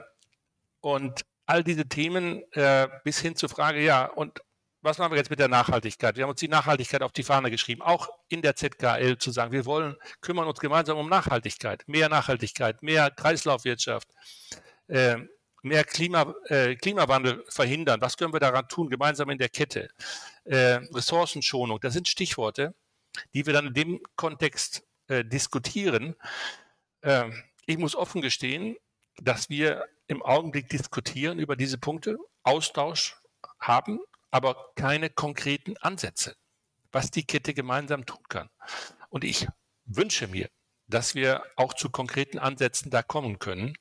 und all diese Themen äh, bis hin zur Frage, ja, und was machen wir jetzt mit der Nachhaltigkeit? Wir haben uns die Nachhaltigkeit auf die Fahne geschrieben, auch in der ZKL zu sagen, wir wollen, kümmern uns gemeinsam um Nachhaltigkeit, mehr Nachhaltigkeit, mehr Kreislaufwirtschaft, äh, mehr Klima, äh, Klimawandel verhindern. Was können wir daran tun, gemeinsam in der Kette? Äh, Ressourcenschonung, das sind Stichworte, die wir dann in dem Kontext äh, diskutieren. Ähm, ich muss offen gestehen, dass wir im Augenblick diskutieren über diese Punkte, Austausch haben, aber keine konkreten Ansätze, was die Kette gemeinsam tun kann. Und ich wünsche mir, dass wir auch zu konkreten Ansätzen da kommen können.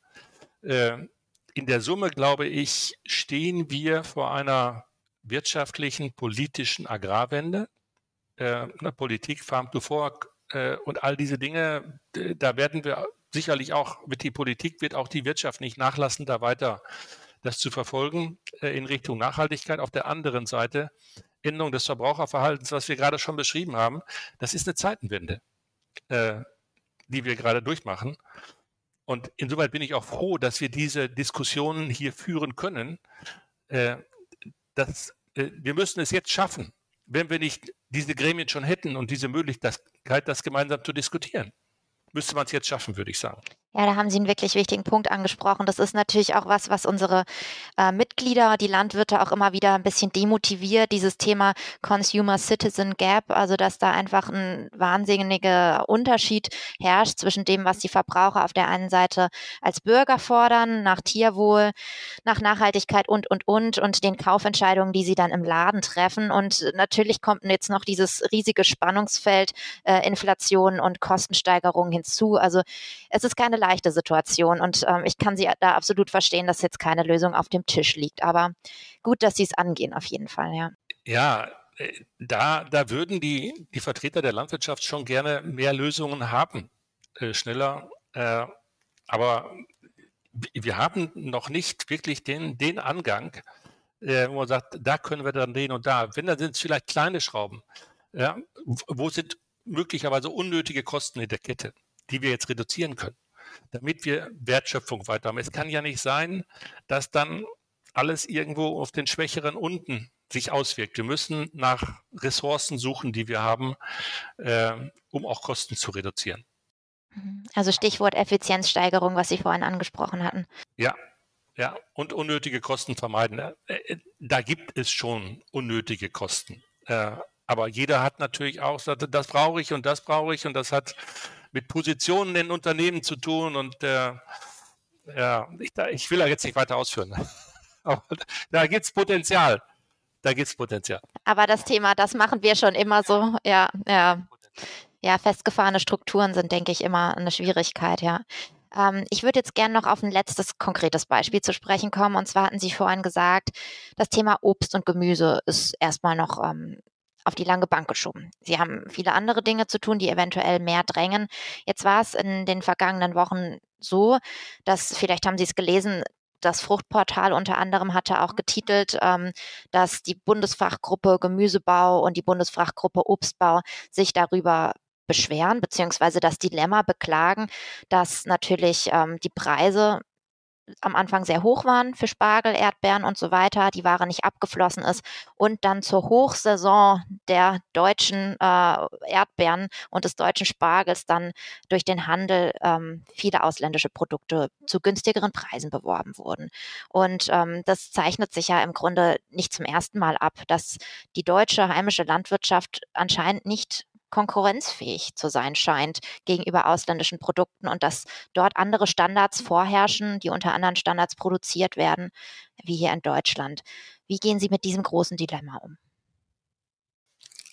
In der Summe, glaube ich, stehen wir vor einer wirtschaftlichen, politischen Agrarwende. Äh, ne, Politik, Farm to Fork äh, und all diese Dinge, da werden wir sicherlich auch, wird die Politik, wird auch die Wirtschaft nicht nachlassen, da weiter das zu verfolgen äh, in Richtung Nachhaltigkeit. Auf der anderen Seite Änderung des Verbraucherverhaltens, was wir gerade schon beschrieben haben, das ist eine Zeitenwende, äh, die wir gerade durchmachen. Und insoweit bin ich auch froh, dass wir diese Diskussionen hier führen können. Äh, dass, äh, wir müssen es jetzt schaffen, wenn wir nicht diese Gremien schon hätten und diese Möglichkeit, das gemeinsam zu diskutieren. Müsste man es jetzt schaffen, würde ich sagen. Ja, da haben Sie einen wirklich wichtigen Punkt angesprochen. Das ist natürlich auch was, was unsere äh, Mitglieder, die Landwirte auch immer wieder ein bisschen demotiviert, dieses Thema Consumer Citizen Gap, also dass da einfach ein wahnsinniger Unterschied herrscht zwischen dem, was die Verbraucher auf der einen Seite als Bürger fordern, nach Tierwohl, nach Nachhaltigkeit und, und, und, und den Kaufentscheidungen, die sie dann im Laden treffen. Und natürlich kommt jetzt noch dieses riesige Spannungsfeld äh, Inflation und Kostensteigerungen hinzu. Also es ist keine leichte Situation und ähm, ich kann Sie da absolut verstehen, dass jetzt keine Lösung auf dem Tisch liegt. Aber gut, dass Sie es angehen, auf jeden Fall, ja. Ja, äh, da, da würden die, die Vertreter der Landwirtschaft schon gerne mehr Lösungen haben, äh, schneller. Äh, aber wir haben noch nicht wirklich den, den Angang, äh, wo man sagt, da können wir dann den und da. Wenn, dann sind es vielleicht kleine Schrauben. Ja, wo sind möglicherweise unnötige Kosten in der Kette, die wir jetzt reduzieren können damit wir Wertschöpfung weiter haben. Es kann ja nicht sein, dass dann alles irgendwo auf den Schwächeren unten sich auswirkt. Wir müssen nach Ressourcen suchen, die wir haben, äh, um auch Kosten zu reduzieren. Also Stichwort Effizienzsteigerung, was Sie vorhin angesprochen hatten. Ja, ja, und unnötige Kosten vermeiden. Äh, äh, da gibt es schon unnötige Kosten. Äh, aber jeder hat natürlich auch, das brauche ich und das brauche ich und das hat mit Positionen in Unternehmen zu tun und äh, ja, ich, ich, will da jetzt nicht weiter ausführen. Aber da gibt es Potenzial. Da gibt es Potenzial. Aber das Thema, das machen wir schon immer so, ja, ja. Ja, festgefahrene Strukturen sind, denke ich, immer eine Schwierigkeit, ja. Ähm, ich würde jetzt gerne noch auf ein letztes konkretes Beispiel zu sprechen kommen. Und zwar hatten Sie vorhin gesagt, das Thema Obst und Gemüse ist erstmal noch ähm, auf die lange Bank geschoben. Sie haben viele andere Dinge zu tun, die eventuell mehr drängen. Jetzt war es in den vergangenen Wochen so, dass, vielleicht haben Sie es gelesen, das Fruchtportal unter anderem hatte auch getitelt, ähm, dass die Bundesfachgruppe Gemüsebau und die Bundesfachgruppe Obstbau sich darüber beschweren, beziehungsweise das Dilemma beklagen, dass natürlich ähm, die Preise am Anfang sehr hoch waren für Spargel, Erdbeeren und so weiter, die Ware nicht abgeflossen ist und dann zur Hochsaison der deutschen äh, Erdbeeren und des deutschen Spargels dann durch den Handel ähm, viele ausländische Produkte zu günstigeren Preisen beworben wurden. Und ähm, das zeichnet sich ja im Grunde nicht zum ersten Mal ab, dass die deutsche heimische Landwirtschaft anscheinend nicht konkurrenzfähig zu sein scheint gegenüber ausländischen Produkten und dass dort andere Standards vorherrschen, die unter anderen Standards produziert werden, wie hier in Deutschland. Wie gehen Sie mit diesem großen Dilemma um?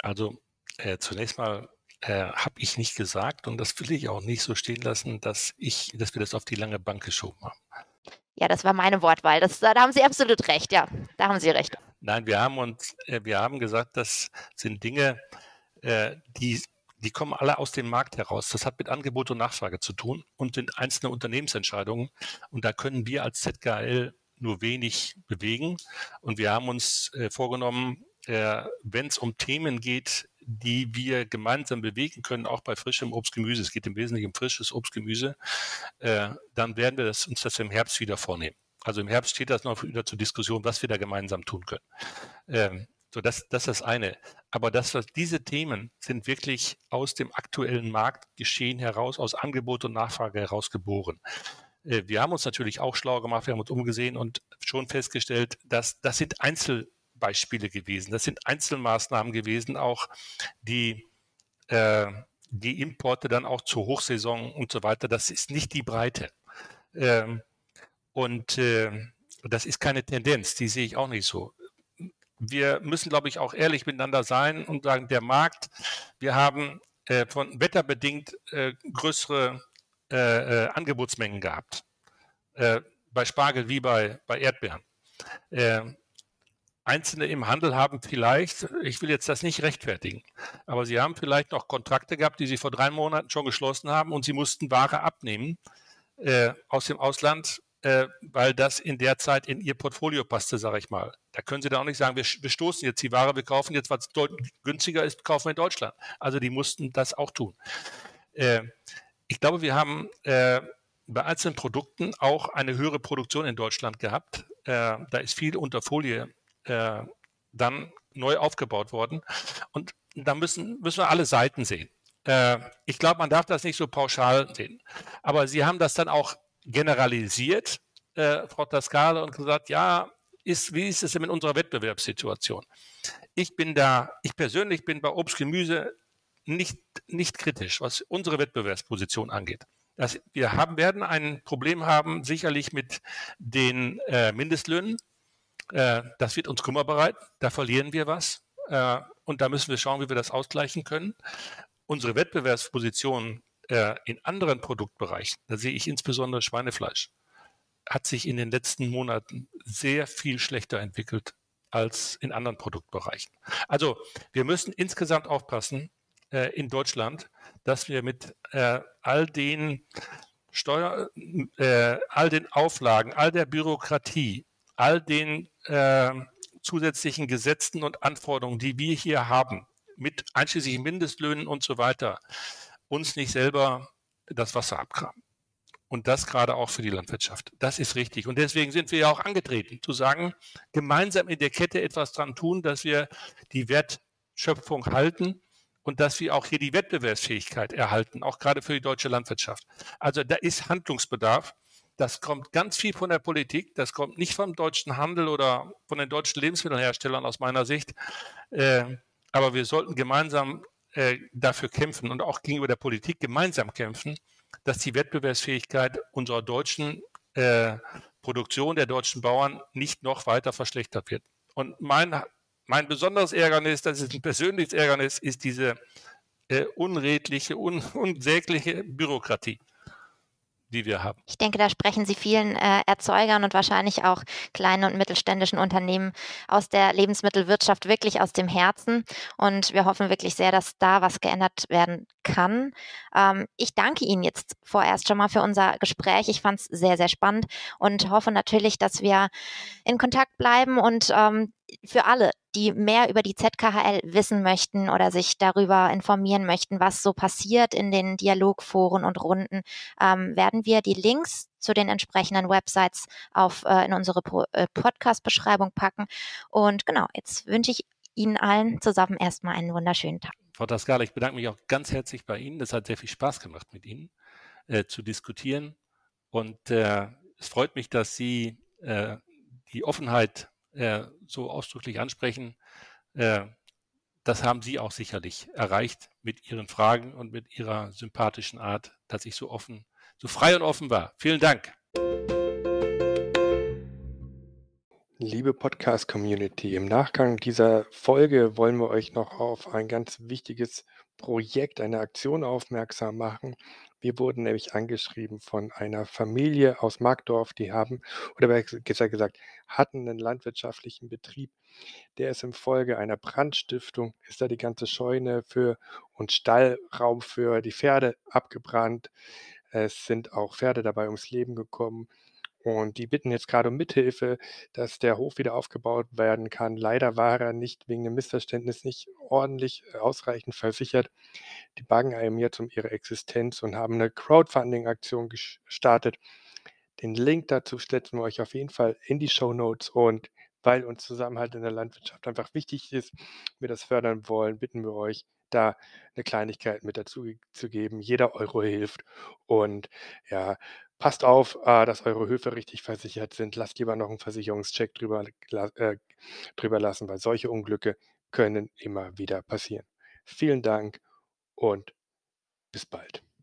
Also äh, zunächst mal äh, habe ich nicht gesagt und das will ich auch nicht so stehen lassen, dass ich, dass wir das auf die lange Bank geschoben haben. Ja, das war meine Wortwahl. Das, da haben Sie absolut recht. Ja, da haben Sie recht. Nein, wir haben uns, äh, wir haben gesagt, das sind Dinge, äh, die, die kommen alle aus dem Markt heraus. Das hat mit Angebot und Nachfrage zu tun und sind einzelne Unternehmensentscheidungen. Und da können wir als ZKL nur wenig bewegen. Und wir haben uns äh, vorgenommen, äh, wenn es um Themen geht, die wir gemeinsam bewegen können, auch bei frischem Obst, Gemüse, es geht im Wesentlichen um frisches Obst, Gemüse, äh, dann werden wir das, uns das im Herbst wieder vornehmen. Also im Herbst steht das noch wieder zur Diskussion, was wir da gemeinsam tun können. Ähm, so, das, das ist das eine. Aber das, was diese Themen sind wirklich aus dem aktuellen Marktgeschehen heraus, aus Angebot und Nachfrage heraus geboren. Äh, wir haben uns natürlich auch schlau gemacht, wir haben uns umgesehen und schon festgestellt, dass das sind Einzelbeispiele gewesen, das sind Einzelmaßnahmen gewesen, auch die äh, die Importe dann auch zur Hochsaison und so weiter. Das ist nicht die Breite. Ähm, und äh, das ist keine Tendenz, die sehe ich auch nicht so wir müssen, glaube ich, auch ehrlich miteinander sein und sagen, der Markt, wir haben äh, von wetterbedingt äh, größere äh, äh Angebotsmengen gehabt. Äh, bei Spargel wie bei, bei Erdbeeren. Äh, Einzelne im Handel haben vielleicht, ich will jetzt das nicht rechtfertigen, aber sie haben vielleicht noch Kontrakte gehabt, die sie vor drei Monaten schon geschlossen haben und sie mussten Ware abnehmen aus dem Ausland, äh, weil das in der Zeit in ihr Portfolio passte, sage ich mal. Da können Sie da auch nicht sagen, wir, wir stoßen jetzt die Ware, wir kaufen jetzt, was günstiger ist, kaufen wir in Deutschland. Also die mussten das auch tun. Äh, ich glaube, wir haben äh, bei einzelnen Produkten auch eine höhere Produktion in Deutschland gehabt. Äh, da ist viel unter Folie äh, dann neu aufgebaut worden. Und da müssen, müssen wir alle Seiten sehen. Äh, ich glaube, man darf das nicht so pauschal sehen. Aber Sie haben das dann auch generalisiert, äh, Frau Tascale, und gesagt, ja, ist, wie ist es denn mit unserer Wettbewerbssituation? Ich bin da, ich persönlich bin bei Obst, Gemüse nicht, nicht kritisch, was unsere Wettbewerbsposition angeht. Das, wir haben, werden ein Problem haben, sicherlich mit den äh, Mindestlöhnen. Äh, das wird uns Kummer bereiten. Da verlieren wir was. Äh, und da müssen wir schauen, wie wir das ausgleichen können. Unsere Wettbewerbsposition äh, in anderen Produktbereichen, da sehe ich insbesondere Schweinefleisch, hat sich in den letzten Monaten sehr viel schlechter entwickelt als in anderen Produktbereichen. Also wir müssen insgesamt aufpassen äh, in Deutschland, dass wir mit äh, all den Steuer, äh, all den Auflagen, all der Bürokratie, all den äh, zusätzlichen Gesetzen und Anforderungen, die wir hier haben, mit einschließlich Mindestlöhnen und so weiter, uns nicht selber das Wasser abgraben. Und das gerade auch für die Landwirtschaft. Das ist richtig. Und deswegen sind wir ja auch angetreten, zu sagen, gemeinsam in der Kette etwas dran tun, dass wir die Wertschöpfung halten und dass wir auch hier die Wettbewerbsfähigkeit erhalten, auch gerade für die deutsche Landwirtschaft. Also da ist Handlungsbedarf. Das kommt ganz viel von der Politik. Das kommt nicht vom deutschen Handel oder von den deutschen Lebensmittelherstellern aus meiner Sicht. Äh, aber wir sollten gemeinsam äh, dafür kämpfen und auch gegenüber der Politik gemeinsam kämpfen, dass die Wettbewerbsfähigkeit unserer deutschen äh, Produktion der deutschen Bauern nicht noch weiter verschlechtert wird. Und mein, mein besonderes Ärgernis, das ist ein persönliches Ärgernis, ist diese äh, unredliche, un, unsägliche Bürokratie. Die wir haben. Ich denke, da sprechen Sie vielen äh, Erzeugern und wahrscheinlich auch kleinen und mittelständischen Unternehmen aus der Lebensmittelwirtschaft wirklich aus dem Herzen. Und wir hoffen wirklich sehr, dass da was geändert werden kann. Ähm, ich danke Ihnen jetzt vorerst schon mal für unser Gespräch. Ich fand es sehr, sehr spannend und hoffe natürlich, dass wir in Kontakt bleiben und ähm, für alle, die mehr über die ZKHL wissen möchten oder sich darüber informieren möchten, was so passiert in den Dialogforen und Runden, ähm, werden wir die Links zu den entsprechenden Websites auf, äh, in unsere äh, Podcast-Beschreibung packen. Und genau, jetzt wünsche ich Ihnen allen zusammen erstmal einen wunderschönen Tag. Frau Tascala, ich bedanke mich auch ganz herzlich bei Ihnen. Das hat sehr viel Spaß gemacht, mit Ihnen äh, zu diskutieren. Und äh, es freut mich, dass Sie äh, die Offenheit äh, so ausdrücklich ansprechen. Äh, das haben Sie auch sicherlich erreicht mit Ihren Fragen und mit Ihrer sympathischen Art, dass ich so offen, so frei und offen war. Vielen Dank. Liebe Podcast-Community, im Nachgang dieser Folge wollen wir euch noch auf ein ganz wichtiges Projekt, eine Aktion aufmerksam machen, wir wurden nämlich angeschrieben von einer Familie aus Markdorf, die haben, oder besser gesagt, hatten einen landwirtschaftlichen Betrieb. Der ist infolge einer Brandstiftung, ist da die ganze Scheune für und Stallraum für die Pferde abgebrannt. Es sind auch Pferde dabei ums Leben gekommen. Und die bitten jetzt gerade um Mithilfe, dass der Hof wieder aufgebaut werden kann. Leider war er nicht wegen dem Missverständnis nicht ordentlich äh, ausreichend versichert. Die bangen einem jetzt um ihre Existenz und haben eine Crowdfunding-Aktion gestartet. Den Link dazu setzen wir euch auf jeden Fall in die Show Notes und weil uns Zusammenhalt in der Landwirtschaft einfach wichtig ist, wir das fördern wollen, bitten wir euch, da eine Kleinigkeit mit dazu zu geben. Jeder Euro hilft und ja, Passt auf, äh, dass eure Höfe richtig versichert sind. Lasst lieber noch einen Versicherungscheck drüber, äh, drüber lassen, weil solche Unglücke können immer wieder passieren. Vielen Dank und bis bald.